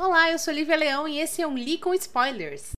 Olá, eu sou Lívia Leão e esse é um Li com Spoilers.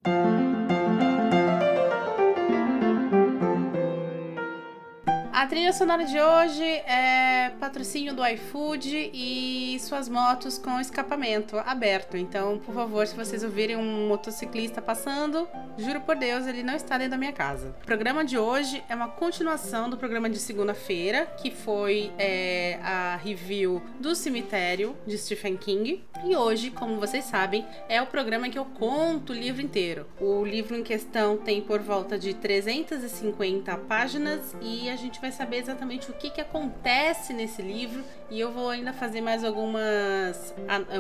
A trilha sonora de hoje é patrocínio do iFood e suas motos com escapamento aberto. Então, por favor, se vocês ouvirem um motociclista passando, juro por Deus, ele não está dentro da minha casa. O programa de hoje é uma continuação do programa de segunda-feira, que foi é, a review do Cemitério de Stephen King. E hoje, como vocês sabem, é o programa em que eu conto o livro inteiro. O livro em questão tem por volta de 350 páginas e a gente vai saber exatamente o que, que acontece nesse livro e eu vou ainda fazer mais algumas,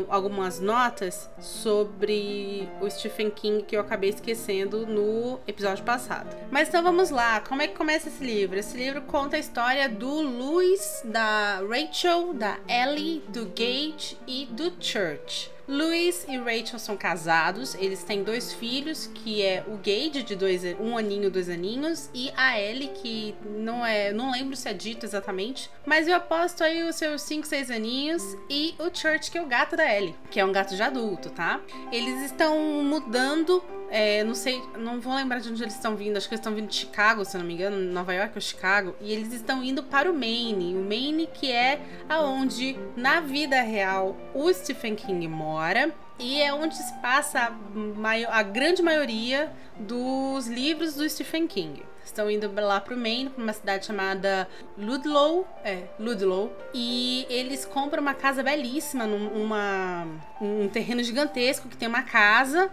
algumas notas sobre o Stephen King que eu acabei esquecendo no episódio passado. Mas então vamos lá, como é que começa esse livro? Esse livro conta a história do Louis, da Rachel, da Ellie, do Gage e do Church. Louis e Rachel são casados, eles têm dois filhos, que é o Gage, de dois, um aninho, dois aninhos, e a Ellie, que não é. não lembro se é dito exatamente, mas eu aposto aí os seus 5, 6 aninhos, e o Church, que é o gato da Ellie, que é um gato de adulto, tá? Eles estão mudando é, não sei, não vou lembrar de onde eles estão vindo. Acho que eles estão vindo de Chicago, se não me engano, Nova York ou Chicago. E eles estão indo para o Maine. O Maine que é aonde, na vida real, o Stephen King mora. E é onde se passa a, a grande maioria dos livros do Stephen King estão indo lá pro Maine, pra uma cidade chamada Ludlow, é, Ludlow, e eles compram uma casa belíssima, um terreno gigantesco que tem uma casa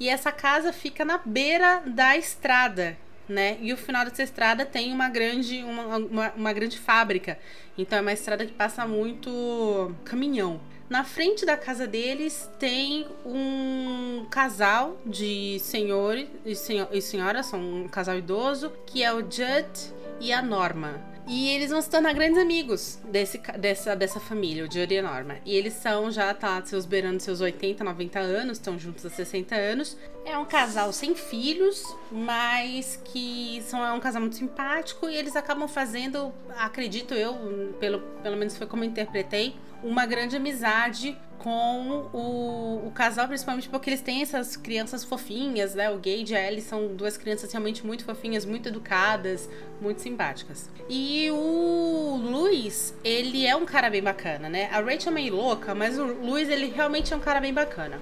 e essa casa fica na beira da estrada, né? E o final dessa estrada tem uma grande, uma, uma, uma grande fábrica. Então é uma estrada que passa muito caminhão. Na frente da casa deles tem um casal de senhor e, senhor, e senhora, são um casal idoso, que é o Judd e a Norma. E eles vão se tornar grandes amigos desse, dessa, dessa família, o Jory e Norma. E eles são já, tá, seus beirando seus 80, 90 anos, estão juntos há 60 anos. É um casal sem filhos, mas que são, é um casal muito simpático e eles acabam fazendo, acredito eu, pelo, pelo menos foi como interpretei, uma grande amizade com o, o, casal, principalmente porque eles têm essas crianças fofinhas, né? O Gage e a Ellie são duas crianças realmente muito fofinhas, muito educadas, muito simpáticas. E o Luiz, ele é um cara bem bacana, né? A Rachel é meio louca, mas o Luiz, ele realmente é um cara bem bacana.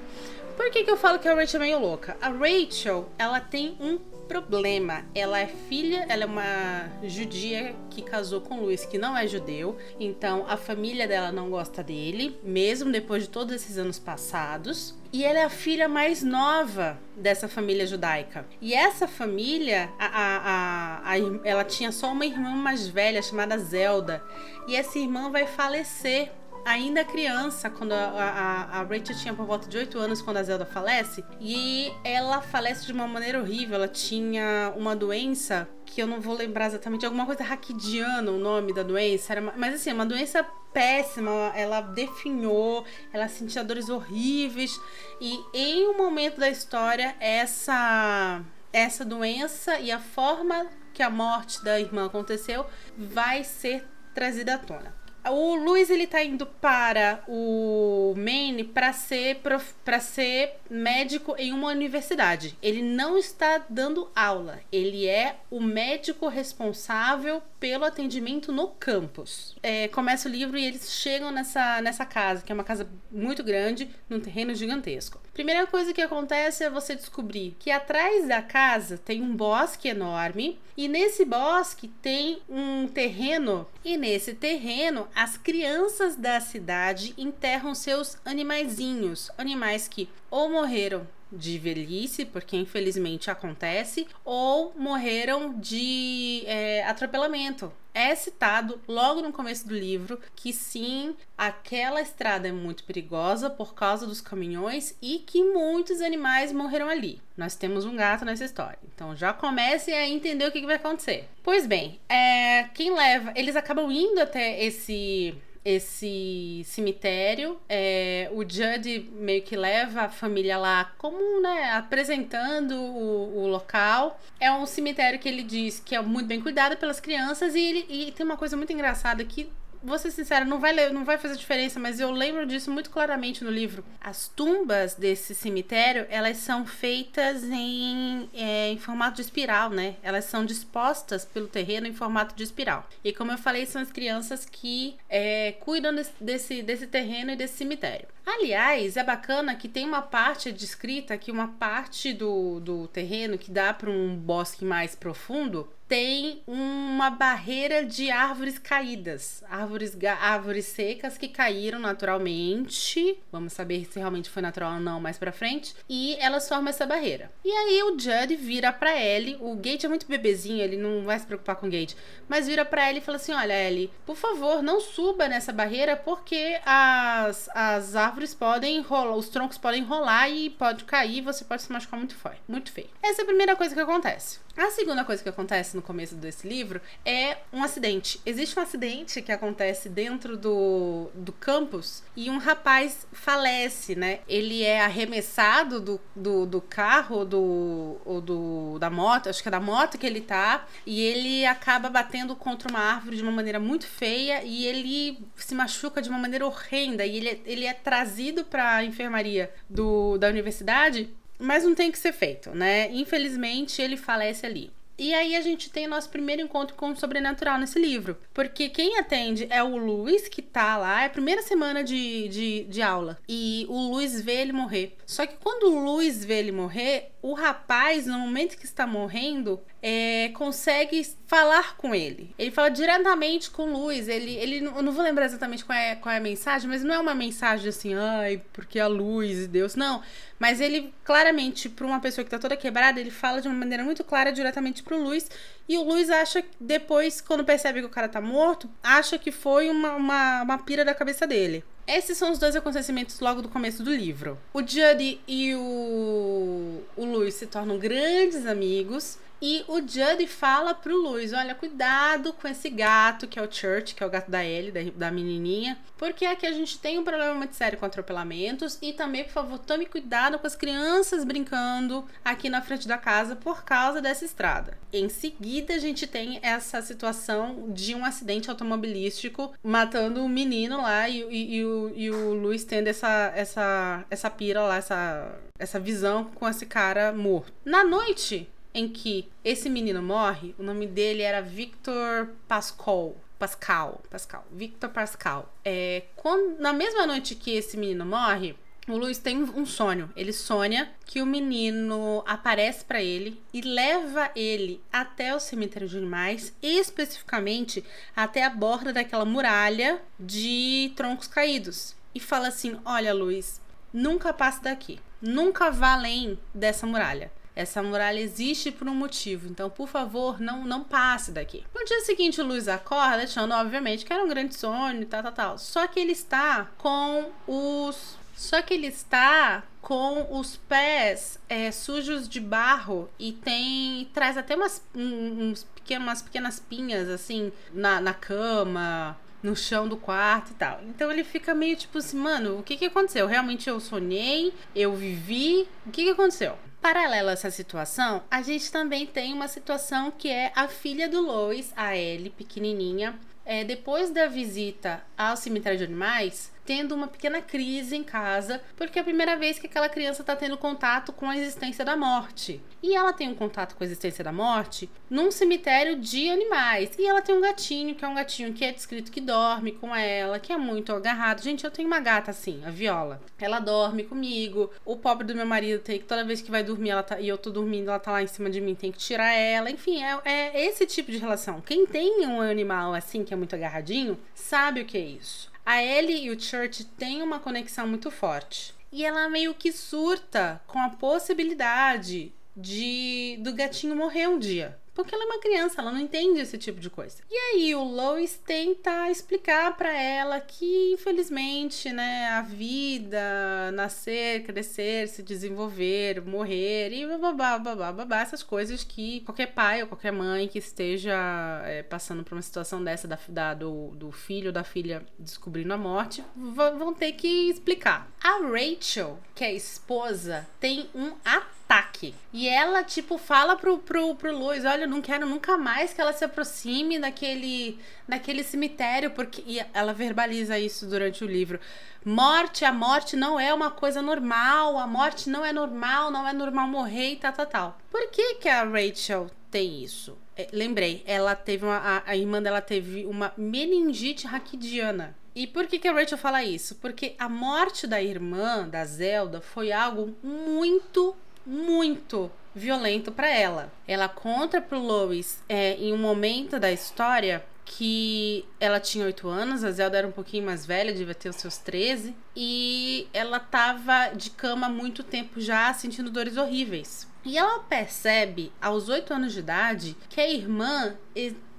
Por que, que eu falo que a Rachel é meio louca? A Rachel, ela tem um problema. Ela é filha, ela é uma judia que casou com Luiz, que não é judeu. Então a família dela não gosta dele, mesmo depois de todos esses anos passados. E ela é a filha mais nova dessa família judaica. E essa família, a, a, a, ela tinha só uma irmã mais velha chamada Zelda. E essa irmã vai falecer ainda criança, quando a, a, a, Rachel tinha por volta de 8 anos, quando a Zelda falece, e ela falece de uma maneira horrível. Ela tinha uma doença que eu não vou lembrar exatamente, alguma coisa raquidiana o nome da doença, era, mas assim, uma doença péssima, ela definhou, ela sentia dores horríveis, e em um momento da história, essa, essa doença e a forma que a morte da irmã aconteceu vai ser trazida à tona o Luiz ele tá indo para o Maine para ser para ser médico em uma universidade. Ele não está dando aula. Ele é o médico responsável pelo atendimento no campus. É, começa o livro e eles chegam nessa, nessa casa, que é uma casa muito grande, num terreno gigantesco. Primeira coisa que acontece é você descobrir que atrás da casa tem um bosque enorme e nesse bosque tem um terreno e nesse terreno as crianças da cidade enterram seus animaizinhos, animais que ou morreram de velhice, porque infelizmente acontece, ou morreram de é, atropelamento. É citado logo no começo do livro que sim, aquela estrada é muito perigosa por causa dos caminhões e que muitos animais morreram ali. Nós temos um gato nessa história. Então já comece a entender o que, que vai acontecer. Pois bem, é, quem leva. Eles acabam indo até esse esse cemitério. É, o Judd meio que leva a família lá como, né, apresentando o, o, local. É um cemitério que ele diz que é muito bem cuidado pelas crianças e, ele, e tem uma coisa muito engraçada que vou ser sincera, não vai, não vai fazer diferença, mas eu lembro disso muito claramente no livro. As tumbas desse cemitério, elas são feitas em, é, em formato de espiral, né? Elas são dispostas pelo terreno em formato de espiral. E como eu falei, são as crianças que é, cuidam desse, desse, desse terreno e desse cemitério. Aliás, é bacana que tem uma parte descrita que uma parte do, do terreno que dá para um bosque mais profundo tem uma barreira de árvores caídas, árvores, árvores secas que caíram naturalmente. Vamos saber se realmente foi natural ou não mais para frente. E elas formam essa barreira. E aí o Judd vira para Ellie. O Gate é muito bebezinho, ele não vai se preocupar com o Gate, mas vira para Ellie e fala assim: "Olha, Ellie, por favor, não suba nessa barreira porque as, as árvores podem rolar, os troncos podem rolar e pode cair, você pode se machucar muito muito feio". Essa é a primeira coisa que acontece. A segunda coisa que acontece no começo desse livro é um acidente. Existe um acidente que acontece dentro do, do campus e um rapaz falece, né? Ele é arremessado do, do, do carro do, ou do, da moto, acho que é da moto que ele tá, e ele acaba batendo contra uma árvore de uma maneira muito feia e ele se machuca de uma maneira horrenda e ele, é, ele é trazido para a enfermaria do, da universidade mas não tem que ser feito, né? Infelizmente, ele falece ali. E aí a gente tem o nosso primeiro encontro com o sobrenatural nesse livro. Porque quem atende é o Luiz, que tá lá, é a primeira semana de, de, de aula. E o Luiz vê ele morrer. Só que quando o Luiz vê ele morrer, o rapaz, no momento que está morrendo, é, consegue falar com ele. Ele fala diretamente com o Luiz. Ele, ele eu não vou lembrar exatamente qual é, qual é a mensagem, mas não é uma mensagem assim, ai, porque a luz e Deus. Não. Mas ele, claramente, para uma pessoa que está toda quebrada, ele fala de uma maneira muito clara diretamente pro Luiz. E o Luiz acha, depois, quando percebe que o cara tá morto, acha que foi uma, uma, uma pira da cabeça dele. Esses são os dois acontecimentos logo do começo do livro. O Judy e o, o Luiz se tornam grandes amigos. E o Judd fala pro Luiz: olha, cuidado com esse gato, que é o Church, que é o gato da Ellie, da, da menininha, porque aqui a gente tem um problema muito sério com atropelamentos. E também, por favor, tome cuidado com as crianças brincando aqui na frente da casa por causa dessa estrada. Em seguida, a gente tem essa situação de um acidente automobilístico matando um menino lá e, e, e o, e o Luiz tendo essa, essa, essa pira lá, essa, essa visão com esse cara morto. Na noite em que esse menino morre, o nome dele era Victor Pascal. Pascal, Pascal, Victor Pascal. É, quando, na mesma noite que esse menino morre, o Luiz tem um sonho. Ele sonha que o menino aparece para ele e leva ele até o cemitério de animais, especificamente até a borda daquela muralha de troncos caídos. E fala assim: Olha, Luiz, nunca passe daqui. Nunca vá além dessa muralha. Essa muralha existe por um motivo, então, por favor, não, não passe daqui. No dia seguinte, o Luiz acorda, achando, obviamente, que era um grande sonho e tal, tal, tal. Só que ele está com os. Só que ele está com os pés é, sujos de barro e tem. traz até umas, uns umas pequenas pinhas, assim, na, na cama, no chão do quarto e tal. Então ele fica meio tipo assim, mano, o que que aconteceu? Realmente eu sonhei, eu vivi, o que que aconteceu? Paralela a essa situação, a gente também tem uma situação que é a filha do Lois, a Ellie, pequenininha, é, depois da visita ao cemitério de animais, tendo uma pequena crise em casa, porque é a primeira vez que aquela criança está tendo contato com a existência da morte. E ela tem um contato com a existência da morte num cemitério de animais. E ela tem um gatinho, que é um gatinho que é descrito que dorme com ela, que é muito agarrado. Gente, eu tenho uma gata assim, a Viola. Ela dorme comigo. O pobre do meu marido tem que toda vez que vai dormir, ela tá, e eu tô dormindo, ela tá lá em cima de mim, tem que tirar ela. Enfim, é, é esse tipo de relação. Quem tem um animal assim que é muito agarradinho, sabe o que é isso. A Ellie e o Church têm uma conexão muito forte. E ela meio que surta com a possibilidade de do gatinho morrer um dia. Porque ela é uma criança, ela não entende esse tipo de coisa. E aí o Lois tenta explicar para ela que, infelizmente, né, a vida, nascer, crescer, se desenvolver, morrer e babá, babá, babá, essas coisas que qualquer pai ou qualquer mãe que esteja é, passando por uma situação dessa da, da, do, do filho ou da filha descobrindo a morte, vão ter que explicar. A Rachel, que é esposa, tem um ataque ataque. E ela, tipo, fala pro, pro, pro Luiz: Olha, eu não quero nunca mais que ela se aproxime daquele, daquele cemitério, porque. E ela verbaliza isso durante o livro. Morte, a morte não é uma coisa normal, a morte não é normal, não é normal morrer e tal, tal, tal. Por que, que a Rachel tem isso? É, lembrei, ela teve uma. A, a irmã dela teve uma meningite raquidiana. E por que, que a Rachel fala isso? Porque a morte da irmã, da Zelda, foi algo muito, muito violento para ela. Ela conta pro Lois é, em um momento da história que ela tinha 8 anos, a Zelda era um pouquinho mais velha, devia ter os seus 13, e ela tava de cama há muito tempo já, sentindo dores horríveis. E ela percebe, aos 8 anos de idade, que a irmã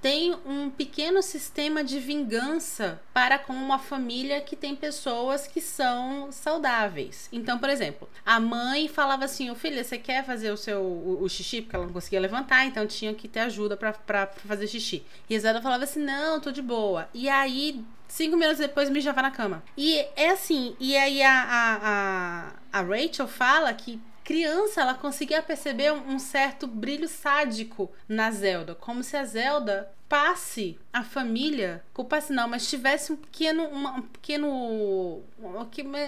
tem um pequeno sistema de vingança para com uma família que tem pessoas que são saudáveis. Então, por exemplo, a mãe falava assim: "O filho, você quer fazer o seu o, o, xixi porque ela não conseguia levantar, então tinha que ter ajuda para fazer xixi". E a Zelda falava assim: "Não, tô de boa". E aí Cinco minutos depois mijava na cama. E é assim, e aí a, a, a, a Rachel fala que criança, ela conseguia perceber um certo brilho sádico na Zelda, como se a Zelda passe a família, culpasse não, mas tivesse um pequeno, uma, um pequeno,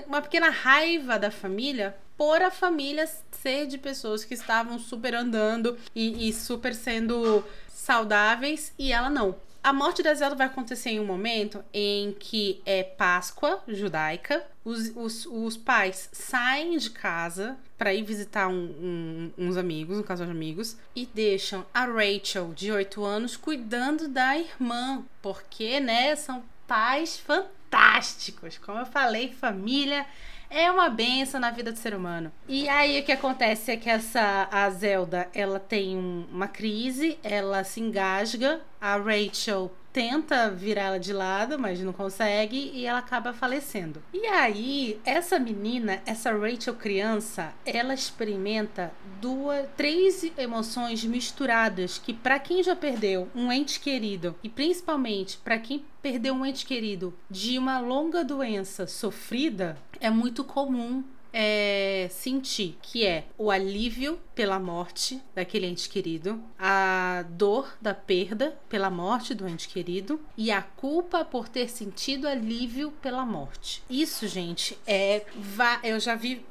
uma pequena raiva da família por a família ser de pessoas que estavam super andando e, e super sendo saudáveis e ela não. A morte da Zelda vai acontecer em um momento em que é Páscoa judaica. Os, os, os pais saem de casa para ir visitar um, um, uns amigos, um casal de amigos, e deixam a Rachel, de 8 anos, cuidando da irmã. Porque, né, são pais fantásticos. Como eu falei, família é uma benção na vida do ser humano. E aí o que acontece é que essa a Zelda, ela tem um, uma crise, ela se engasga, a Rachel tenta virar ela de lado, mas não consegue e ela acaba falecendo. E aí, essa menina, essa Rachel criança, ela experimenta duas, três emoções misturadas que para quem já perdeu um ente querido e principalmente para quem perdeu um ente querido de uma longa doença sofrida, é muito comum é, sentir, que é o alívio pela morte daquele ente querido, a dor da perda pela morte do ente querido e a culpa por ter sentido alívio pela morte. Isso, gente, é eu já vi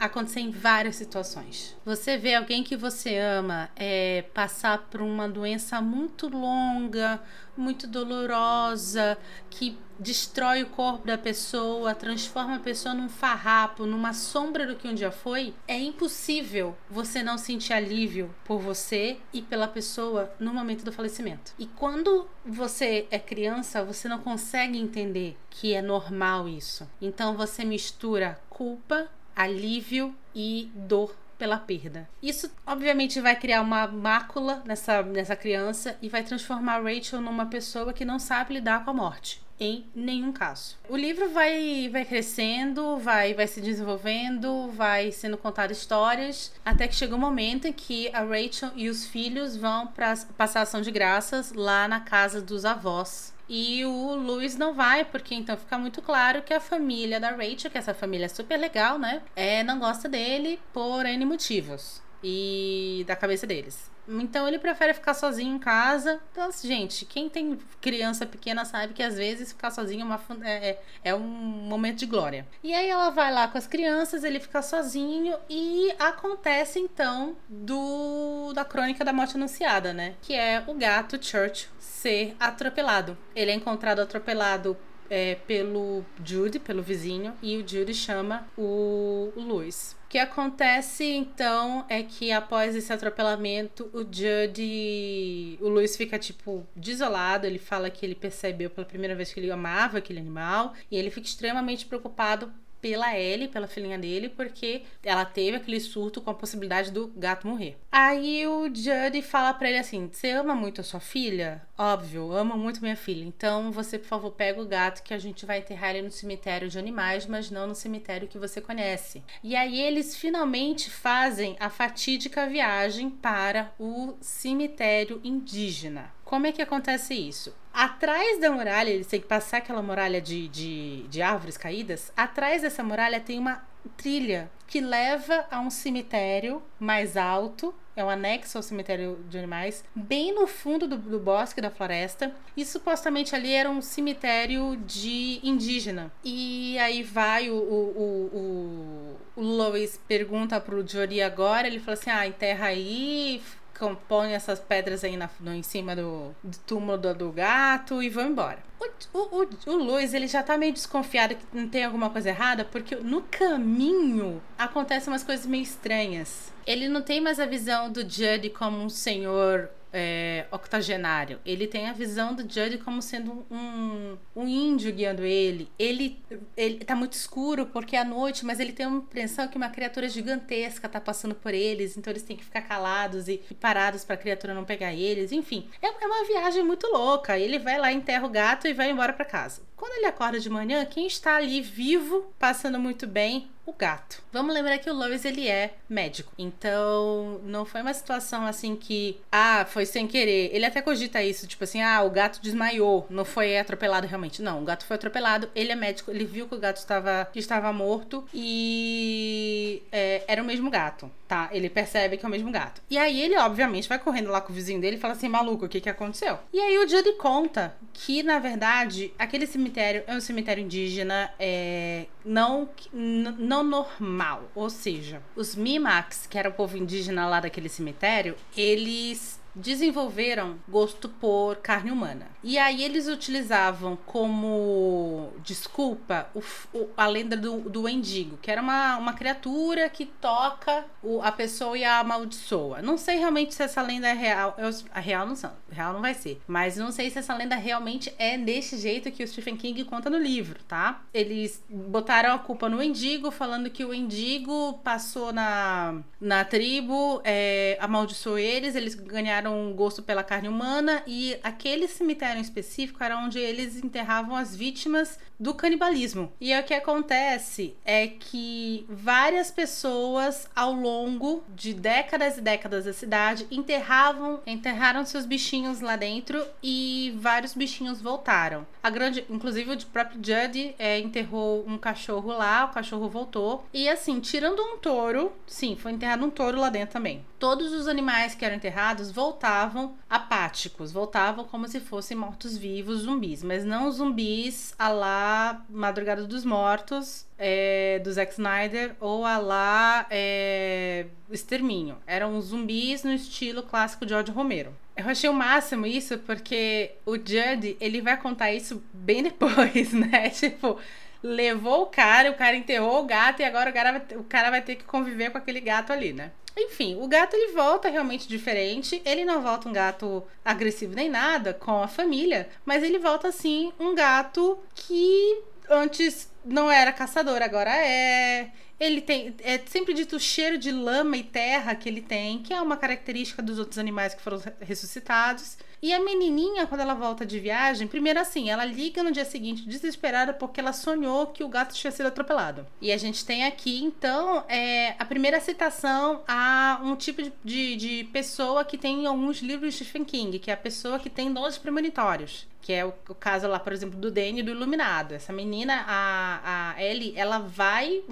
acontecer em várias situações. Você vê alguém que você ama é, passar por uma doença muito longa, muito dolorosa, que destrói o corpo da pessoa, transforma a pessoa num farrapo, numa sombra do que um dia foi, é impossível você não sentir alívio por você e pela pessoa no momento do falecimento. E quando você é criança, você não consegue entender que é normal isso. Então você mistura culpa, alívio e dor pela perda. Isso, obviamente, vai criar uma mácula nessa, nessa criança e vai transformar Rachel numa pessoa que não sabe lidar com a morte. Em nenhum caso. O livro vai, vai crescendo, vai, vai se desenvolvendo, vai sendo contado histórias, até que chega um momento em que a Rachel e os filhos vão para passar ação de graças lá na casa dos avós e o Luiz não vai, porque então fica muito claro que a família da Rachel, que essa família é super legal, né? É, não gosta dele por N motivos. E da cabeça deles. Então ele prefere ficar sozinho em casa. Então, assim, gente, quem tem criança pequena sabe que às vezes ficar sozinho é, uma, é, é, é um momento de glória. E aí ela vai lá com as crianças, ele fica sozinho e acontece então do da crônica da morte anunciada, né? Que é o gato Church ser atropelado. Ele é encontrado atropelado é, pelo Jude, pelo vizinho, e o Jude chama o, o Luiz que acontece então é que após esse atropelamento, o Judd. O Luiz fica, tipo, desolado. Ele fala que ele percebeu pela primeira vez que ele amava aquele animal. E ele fica extremamente preocupado pela Ellie, pela filhinha dele, porque ela teve aquele surto com a possibilidade do gato morrer. Aí o Judd fala para ele assim: Você ama muito a sua filha? Óbvio, amo muito minha filha. Então você, por favor, pega o gato que a gente vai enterrar ele no cemitério de animais, mas não no cemitério que você conhece. E aí eles finalmente fazem a fatídica viagem para o cemitério indígena. Como é que acontece isso? Atrás da muralha, eles têm que passar aquela muralha de, de, de árvores caídas. Atrás dessa muralha tem uma trilha que leva a um cemitério mais alto é um anexo ao cemitério de animais, bem no fundo do, do, bosque da floresta. E supostamente ali era um cemitério de indígena. E aí vai o, o, o, o Lois pergunta pro Jory agora, ele fala assim: ah, enterra aí, compõe essas pedras aí na, no, em cima do, do túmulo do, do, gato e vão embora. O, o, o, o Luiz, ele já tá meio desconfiado que não tem alguma coisa errada, porque no caminho acontecem umas coisas meio estranhas. Ele não tem mais a visão do Judd como um senhor é, octogenário. Ele tem a visão do Judd como sendo um, um índio guiando ele. Ele, ele tá muito escuro porque é à noite, mas ele tem uma impressão que uma criatura gigantesca tá passando por eles, então eles têm que ficar calados e, e parados para a criatura não pegar eles. Enfim, é, é uma viagem muito louca. Ele vai lá, enterra o gato e vai embora para casa. Quando ele acorda de manhã, quem está ali vivo, passando muito bem, o gato. Vamos lembrar que o Lois ele é médico. Então, não foi uma situação assim que, ah, foi sem querer. Ele até cogita isso, tipo assim, ah, o gato desmaiou, não foi atropelado realmente. Não, o gato foi atropelado, ele é médico, ele viu que o gato estava, estava morto e é, era o mesmo gato, tá? Ele percebe que é o mesmo gato. E aí ele, obviamente, vai correndo lá com o vizinho dele e fala assim, maluco, o que que aconteceu? E aí o Judy conta que, na verdade, aquele cemitério é um cemitério indígena, é, não, não normal. Ou seja, os Mimax, que era o povo indígena lá daquele cemitério, eles desenvolveram gosto por carne humana. E aí eles utilizavam como desculpa o, o, a lenda do, do que era uma, uma criatura que toca o, a pessoa e a amaldiçoa. Não sei realmente se essa lenda é real. Eu, a real não, são, real não vai ser. Mas não sei se essa lenda realmente é desse jeito que o Stephen King conta no livro, tá? Eles botaram a culpa no endigo, falando que o endigo passou na, na tribo, é, amaldiçoou eles, eles ganharam um gosto pela carne humana e aquele cemitério em específico era onde eles enterravam as vítimas do canibalismo. E o que acontece é que várias pessoas ao longo de décadas e décadas da cidade enterravam, enterraram seus bichinhos lá dentro e vários bichinhos voltaram. A grande, inclusive o próprio Judd é, enterrou um cachorro lá, o cachorro voltou. E assim, tirando um touro, sim, foi enterrado um touro lá dentro também. Todos os animais que eram enterrados voltavam apáticos, voltavam como se fossem mortos-vivos, zumbis, mas não zumbis a lá Madrugada dos Mortos, é, do Zack Snyder, ou a lá é, Extermínio. Eram zumbis no estilo clássico de George Romero. Eu achei o máximo isso porque o Judd, ele vai contar isso bem depois, né? Tipo, levou o cara, o cara enterrou o gato e agora o cara, vai, o cara vai ter que conviver com aquele gato ali, né? Enfim, o gato ele volta realmente diferente. Ele não volta um gato agressivo nem nada com a família, mas ele volta assim um gato que antes não era caçador, agora é. Ele tem. É sempre dito o cheiro de lama e terra que ele tem, que é uma característica dos outros animais que foram ressuscitados. E a menininha, quando ela volta de viagem, primeiro assim, ela liga no dia seguinte desesperada porque ela sonhou que o gato tinha sido atropelado. E a gente tem aqui, então, é, a primeira citação a um tipo de, de, de pessoa que tem alguns livros de Stephen King, que é a pessoa que tem dons premonitórios que é o, o, caso lá, por exemplo, do Danny do Iluminado. Essa menina, a, a Ellie, ela vai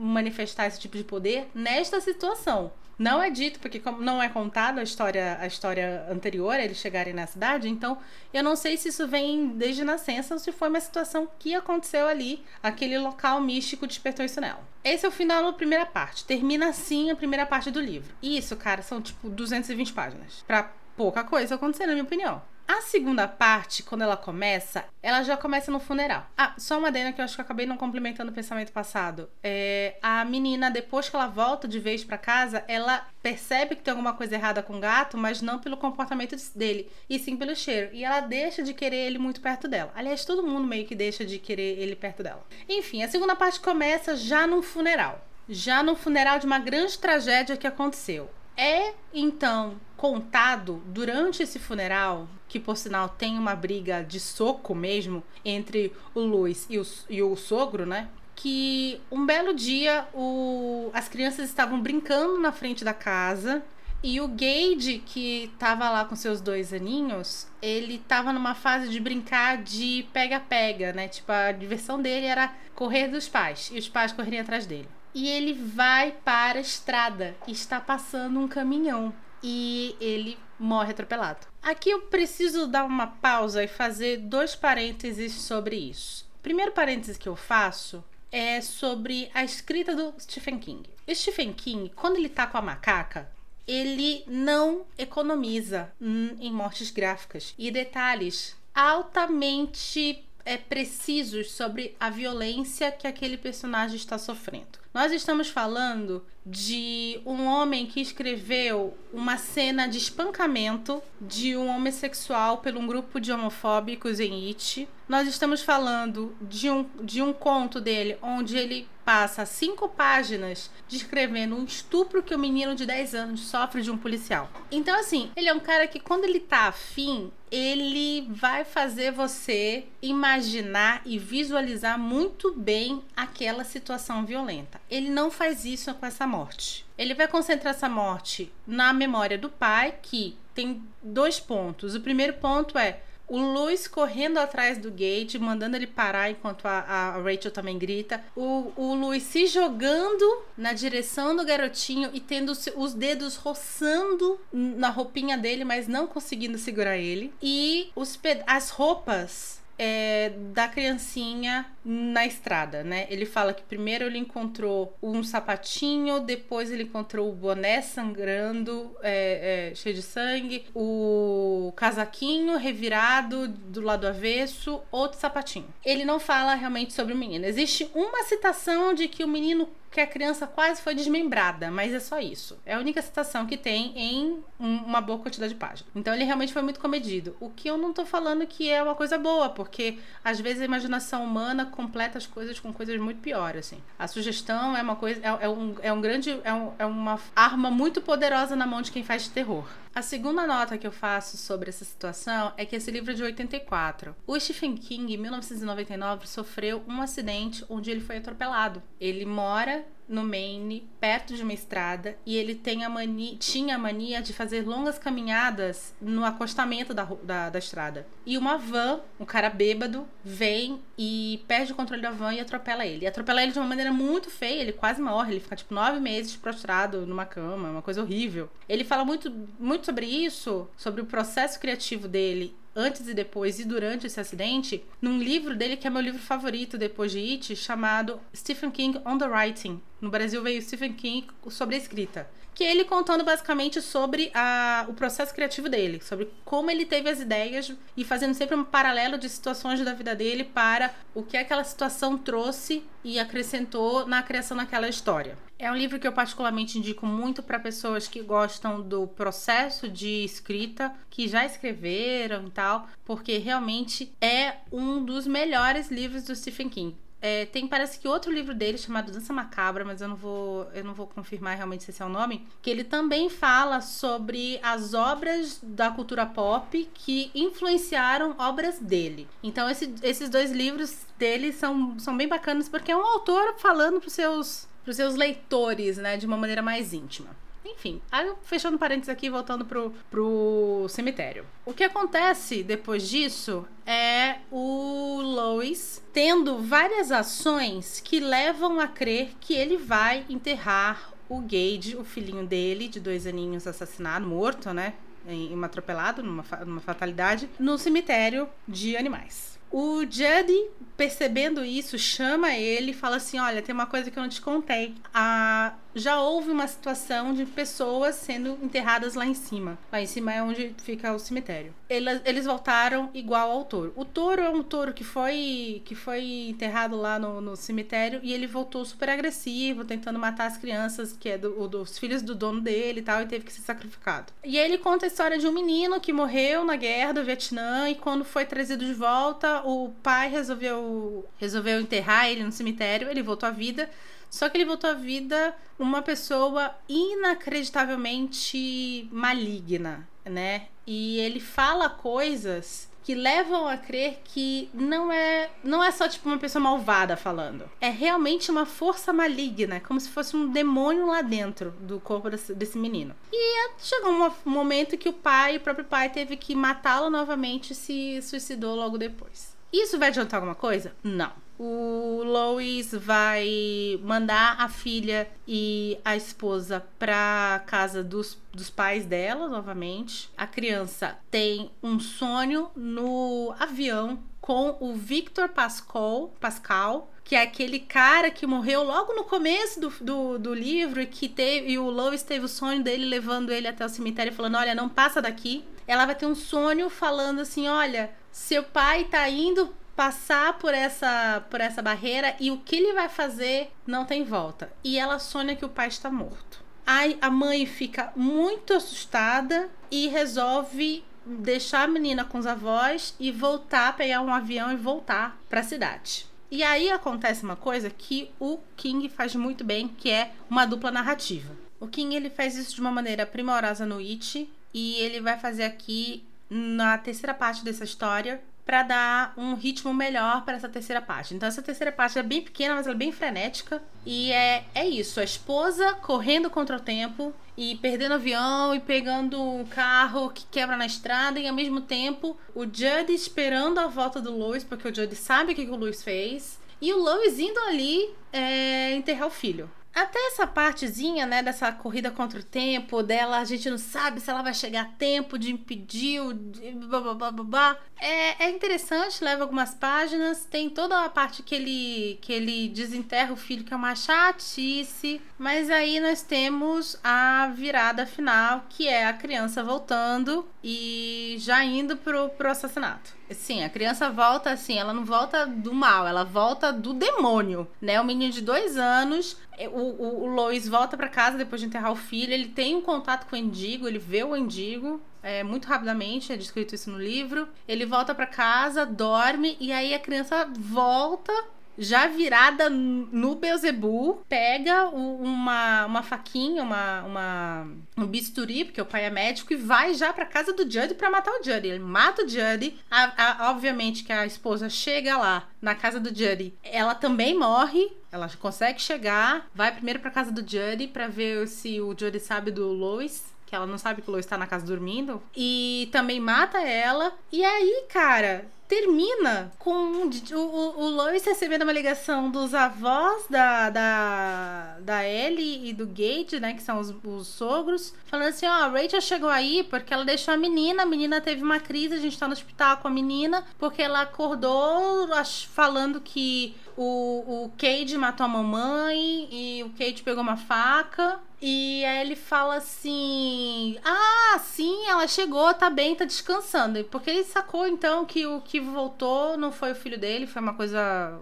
manifestar esse tipo de poder nesta situação. Não é dito, porque como não é contado a história, a história anterior eles chegarem na cidade, então eu não sei se isso vem desde nascença ou se foi uma situação que aconteceu ali, aquele local místico despertou isso nela. Esse é o final da primeira parte. Termina assim a primeira parte do livro. Isso, cara, são tipo 220 páginas. Pra pouca coisa acontecer, na minha opinião. A segunda parte, quando ela começa, ela já começa no funeral. Ah, só uma adena que eu acho que eu acabei não complementando o pensamento passado. É, a menina, depois que ela volta de vez para casa, ela percebe que tem alguma coisa errada com o gato, mas não pelo comportamento dele, e sim pelo cheiro. E ela deixa de querer ele muito perto dela. Aliás, todo mundo meio que deixa de querer ele perto dela. Enfim, a segunda parte começa já no funeral. Já no funeral de uma grande tragédia que aconteceu. É então contado durante esse funeral, que por sinal tem uma briga de soco mesmo entre o Luiz e o, e o sogro, né? Que um belo dia o, as crianças estavam brincando na frente da casa e o Gage, que tava lá com seus dois aninhos, ele tava numa fase de brincar de pega-pega, né? Tipo, a diversão dele era correr dos pais e os pais correriam atrás dele. E ele vai para a estrada. Está passando um caminhão e ele morre atropelado. Aqui eu preciso dar uma pausa e fazer dois parênteses sobre isso. O primeiro parêntese que eu faço é sobre a escrita do Stephen King. O Stephen King, quando ele tá com a macaca, ele não economiza em mortes gráficas e detalhes altamente é, precisos sobre a violência que aquele personagem está sofrendo. Nós estamos falando de um homem que escreveu uma cena de espancamento de um homossexual por um grupo de homofóbicos em It. Nós estamos falando de um, de um conto dele onde ele passa cinco páginas descrevendo um estupro que um menino de 10 anos sofre de um policial. Então, assim, ele é um cara que quando ele tá afim, ele vai fazer você imaginar e visualizar muito bem aquela situação violenta. Ele não faz isso com essa morte. Ele vai concentrar essa morte na memória do pai, que tem dois pontos. O primeiro ponto é o Luiz correndo atrás do Gage, mandando ele parar enquanto a, a Rachel também grita. O, o Luiz se jogando na direção do garotinho e tendo os dedos roçando na roupinha dele, mas não conseguindo segurar ele. E os as roupas é, da criancinha na estrada, né? Ele fala que primeiro ele encontrou um sapatinho, depois ele encontrou o boné sangrando, é, é, cheio de sangue, o casaquinho revirado do lado avesso, outro sapatinho. Ele não fala realmente sobre o menino. Existe uma citação de que o menino que a criança quase foi desmembrada, mas é só isso. É a única citação que tem em uma boa quantidade de páginas. Então ele realmente foi muito comedido. O que eu não tô falando que é uma coisa boa, porque às vezes a imaginação humana completa as coisas com coisas muito piores, assim. A sugestão é uma coisa, é, é um, é um grande, é, um, é uma arma muito poderosa na mão de quem faz terror. A segunda nota que eu faço sobre essa situação é que esse livro é de 84. O Stephen King, em 1999, sofreu um acidente onde ele foi atropelado. Ele mora no Maine, perto de uma estrada, e ele tem a tinha a mania de fazer longas caminhadas no acostamento da, da, da estrada. E uma van, um cara bêbado, vem e perde o controle da van e atropela ele. E atropela ele de uma maneira muito feia, ele quase morre, ele fica tipo nove meses prostrado numa cama, uma coisa horrível. Ele fala muito, muito sobre isso, sobre o processo criativo dele antes e depois e durante esse acidente, num livro dele que é meu livro favorito depois de It, chamado Stephen King on the Writing. No Brasil veio Stephen King sobre a escrita que é ele contando basicamente sobre a, o processo criativo dele, sobre como ele teve as ideias e fazendo sempre um paralelo de situações da vida dele para o que aquela situação trouxe e acrescentou na criação daquela história. É um livro que eu particularmente indico muito para pessoas que gostam do processo de escrita, que já escreveram e tal, porque realmente é um dos melhores livros do Stephen King. É, tem parece que outro livro dele chamado Dança Macabra, mas eu não vou eu não vou confirmar realmente se esse é o nome, que ele também fala sobre as obras da cultura pop que influenciaram obras dele. Então esse, esses dois livros dele são, são bem bacanas porque é um autor falando para seus para os seus leitores, né, de uma maneira mais íntima. Enfim, aí fechando parênteses aqui, voltando pro, pro cemitério. O que acontece depois disso é o Lois tendo várias ações que levam a crer que ele vai enterrar o Gage, o filhinho dele, de dois aninhos assassinado, morto, né? Em, em atropelado, numa, numa fatalidade, no cemitério de animais. O Judd, percebendo isso, chama ele e fala assim: Olha, tem uma coisa que eu não te contei. A já houve uma situação de pessoas sendo enterradas lá em cima. Lá em cima é onde fica o cemitério. Eles, voltaram igual ao touro. O touro é um touro que foi que foi enterrado lá no, no cemitério e ele voltou super agressivo, tentando matar as crianças, que é do, dos filhos do dono dele e tal, e teve que ser sacrificado. E ele conta a história de um menino que morreu na guerra do Vietnã e quando foi trazido de volta, o pai resolveu resolveu enterrar ele no cemitério, ele voltou à vida só que ele voltou à vida uma pessoa inacreditavelmente maligna, né? E ele fala coisas que levam a crer que não é não é só tipo uma pessoa malvada falando. É realmente uma força maligna, como se fosse um demônio lá dentro do corpo desse, desse menino. E chegou um momento que o pai, o próprio pai, teve que matá-lo novamente e se suicidou logo depois. Isso vai adiantar alguma coisa? Não. O Lois vai mandar a filha e a esposa pra casa dos, dos pais dela, novamente. A criança tem um sonho no avião com o Victor Pascal, Pascal que é aquele cara que morreu logo no começo do, do, do, livro e que teve. E o Lois teve o sonho dele levando ele até o cemitério falando: Olha, não passa daqui. Ela vai ter um sonho falando assim: Olha, seu pai tá indo passar por essa por essa barreira e o que ele vai fazer não tem volta. E ela sonha que o pai está morto. Aí a mãe fica muito assustada e resolve deixar a menina com os avós e voltar, pegar um avião e voltar para a cidade. E aí acontece uma coisa que o King faz muito bem, que é uma dupla narrativa. O King ele faz isso de uma maneira primorosa no It e ele vai fazer aqui na terceira parte dessa história para dar um ritmo melhor para essa terceira parte. Então essa terceira parte é bem pequena, mas ela é bem frenética e é é isso, a esposa correndo contra o tempo e perdendo avião e pegando um carro que quebra na estrada e ao mesmo tempo o Judd esperando a volta do Lois, porque o Judd sabe o que, que o Lois fez, e o Lois indo ali é, enterrar o filho. Até essa partezinha, né, dessa corrida contra o tempo dela, a gente não sabe se ela vai chegar a tempo de impedir o. Blá, blá, blá, blá. É, é interessante, leva algumas páginas. Tem toda a parte que ele, que ele desenterra o filho, que é uma chatice. Mas aí nós temos a virada final, que é a criança voltando e já indo pro, pro assassinato. Sim, a criança volta assim, ela não volta do mal, ela volta do demônio, né? O menino de dois anos, é, o, o, o Lois volta para casa depois de enterrar o filho, ele tem um contato com o Endigo, ele vê o Endigo, é, muito rapidamente, é descrito isso no livro. Ele volta para casa, dorme e aí a criança volta já virada no Beuzebu, pega uma, uma faquinha, uma, uma, um bisturi, porque o pai é médico, e vai já pra casa do Judd para matar o Judd. Ele mata o Judd. A, a, obviamente que a esposa chega lá na casa do Judd. Ela também morre. Ela consegue chegar, vai primeiro pra casa do Judd para ver se o Judd sabe do Lois que ela não sabe que o Lois tá na casa dormindo, e também mata ela. E aí, cara, termina com o, o, o Lois recebendo uma ligação dos avós da, da, da Ellie e do Gage, né? Que são os, os sogros, falando assim: ó, a Rachel chegou aí porque ela deixou a menina, a menina teve uma crise, a gente tá no hospital com a menina, porque ela acordou falando que o, o Cade matou a mamãe e o Cade pegou uma faca. E aí ele fala assim: Ah, sim, ela chegou, tá bem, tá descansando. Porque ele sacou então que o que voltou não foi o filho dele, foi uma coisa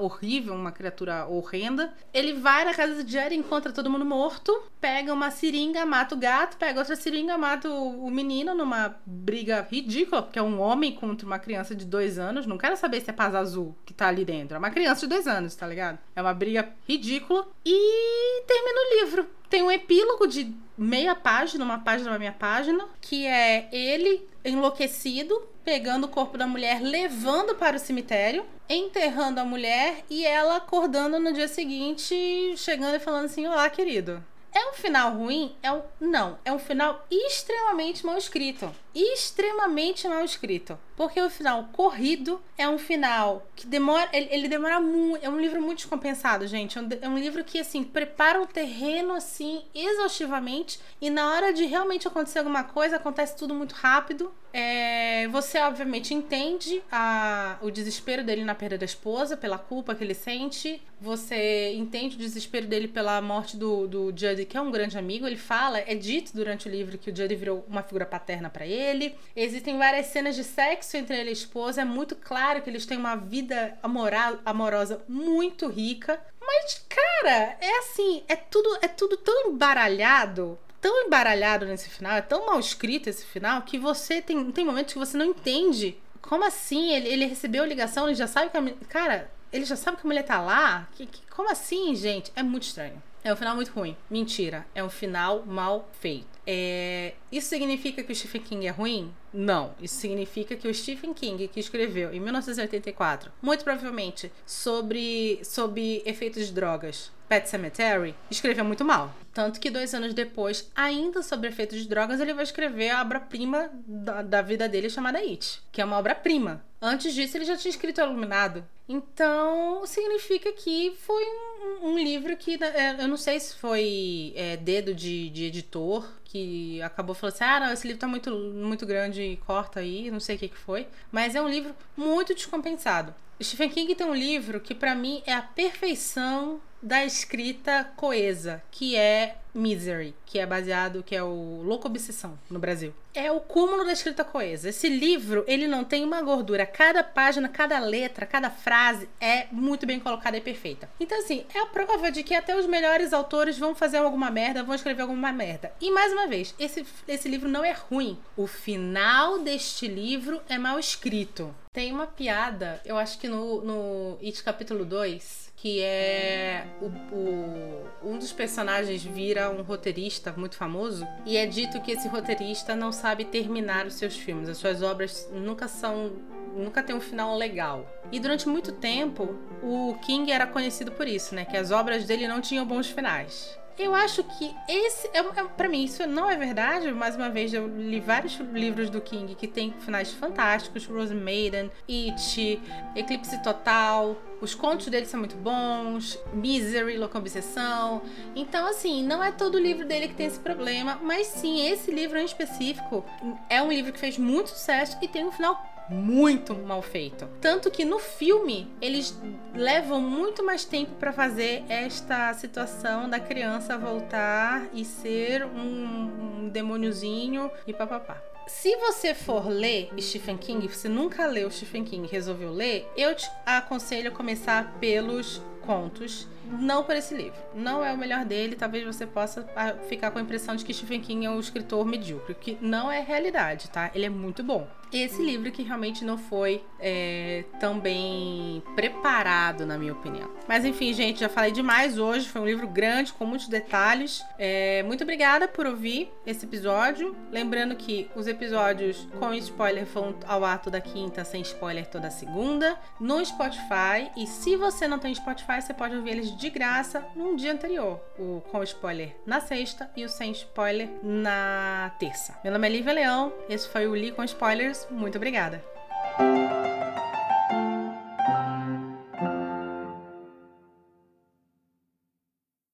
horrível, uma criatura horrenda. Ele vai na casa do Jerry, encontra todo mundo morto, pega uma seringa, mata o gato, pega outra seringa, mata o, o menino numa briga ridícula, porque é um homem contra uma criança de dois anos. Não quero saber se é paz azul que tá ali dentro. É uma criança de dois anos, tá ligado? É uma briga ridícula. E termina o livro. Tem um epílogo de meia página, uma página na minha página, que é ele enlouquecido, pegando o corpo da mulher, levando para o cemitério, enterrando a mulher e ela acordando no dia seguinte, chegando e falando assim: Olá, querido. É um final ruim? É um... Não, é um final extremamente mal escrito. Extremamente mal escrito. Porque o final corrido é um final que demora. Ele, ele demora muito. É um livro muito descompensado, gente. É um, é um livro que, assim, prepara o terreno, assim, exaustivamente. E na hora de realmente acontecer alguma coisa, acontece tudo muito rápido. É, você, obviamente, entende a, o desespero dele na perda da esposa, pela culpa que ele sente. Você entende o desespero dele pela morte do, do Judd, que é um grande amigo. Ele fala, é dito durante o livro que o Judd virou uma figura paterna para ele. Existem várias cenas de sexo entre ele e a esposa. É muito claro que eles têm uma vida amora, amorosa muito rica. Mas, cara, é assim, é tudo, é tudo tão embaralhado tão embaralhado nesse final, é tão mal escrito esse final, que você tem, tem momentos que você não entende. Como assim? Ele, ele recebeu a ligação, ele já sabe que a Cara, ele já sabe que a mulher tá lá? Que, que, como assim, gente? É muito estranho. É um final muito ruim. Mentira. É um final mal feito. É... Isso significa que o Stephen King é ruim? Não. Isso significa que o Stephen King, que escreveu em 1984, muito provavelmente sobre, sobre efeitos de drogas, Pet Cemetery, escreveu muito mal. Tanto que dois anos depois, ainda sobre efeitos de drogas, ele vai escrever a obra-prima da, da vida dele chamada It, que é uma obra-prima Antes disso, ele já tinha escrito Iluminado. Então, significa que foi um, um livro que é, eu não sei se foi é, dedo de, de, editor que acabou falando assim: ah, não, esse livro tá muito, muito grande, corta aí, não sei o que, que foi. Mas é um livro muito descompensado. Stephen King tem um livro que para mim é a perfeição da escrita coesa, que é Misery, que é baseado, que é o Louco Obsessão no Brasil. É o cúmulo da escrita coesa. Esse livro, ele não tem uma gordura. Cada página, cada letra, cada frase é muito bem colocada e perfeita. Então, assim, é a prova de que até os melhores autores vão fazer alguma merda, vão escrever alguma merda. E mais uma vez, esse, esse livro não é ruim. O final deste livro é mal escrito. Tem uma piada, eu acho que no, no It capítulo 2, que é o, o, um dos personagens vira um roteirista muito famoso e é dito que esse roteirista não sabe terminar os seus filmes. As suas obras nunca são nunca tem um final legal. E durante muito tempo, o King era conhecido por isso, né? Que as obras dele não tinham bons finais. Eu acho que esse é, é para mim isso não é verdade. Mais uma vez eu li vários livros do King que tem finais fantásticos, Rose Maiden, It, Eclipse Total. Os contos dele são muito bons, Misery, Louca Obsessão. Então, assim, não é todo livro dele que tem esse problema, mas sim, esse livro em específico é um livro que fez muito sucesso e tem um final muito mal feito. Tanto que no filme eles levam muito mais tempo para fazer esta situação da criança voltar e ser um, um demôniozinho e papapá. Se você for ler Stephen King, você nunca leu Stephen King resolveu ler, eu te aconselho a começar pelos contos não por esse livro. Não é o melhor dele, talvez você possa ah, ficar com a impressão de que Stephen King é um escritor medíocre, que não é realidade, tá? Ele é muito bom esse livro que realmente não foi é, tão bem preparado, na minha opinião. Mas enfim, gente, já falei demais hoje. Foi um livro grande, com muitos detalhes. É, muito obrigada por ouvir esse episódio. Lembrando que os episódios com spoiler vão ao ato da quinta, sem spoiler toda segunda, no Spotify. E se você não tem Spotify, você pode ouvir eles de graça num dia anterior. O com spoiler na sexta e o sem spoiler na terça. Meu nome é Lívia Leão. Esse foi o Li com Spoilers muito obrigada!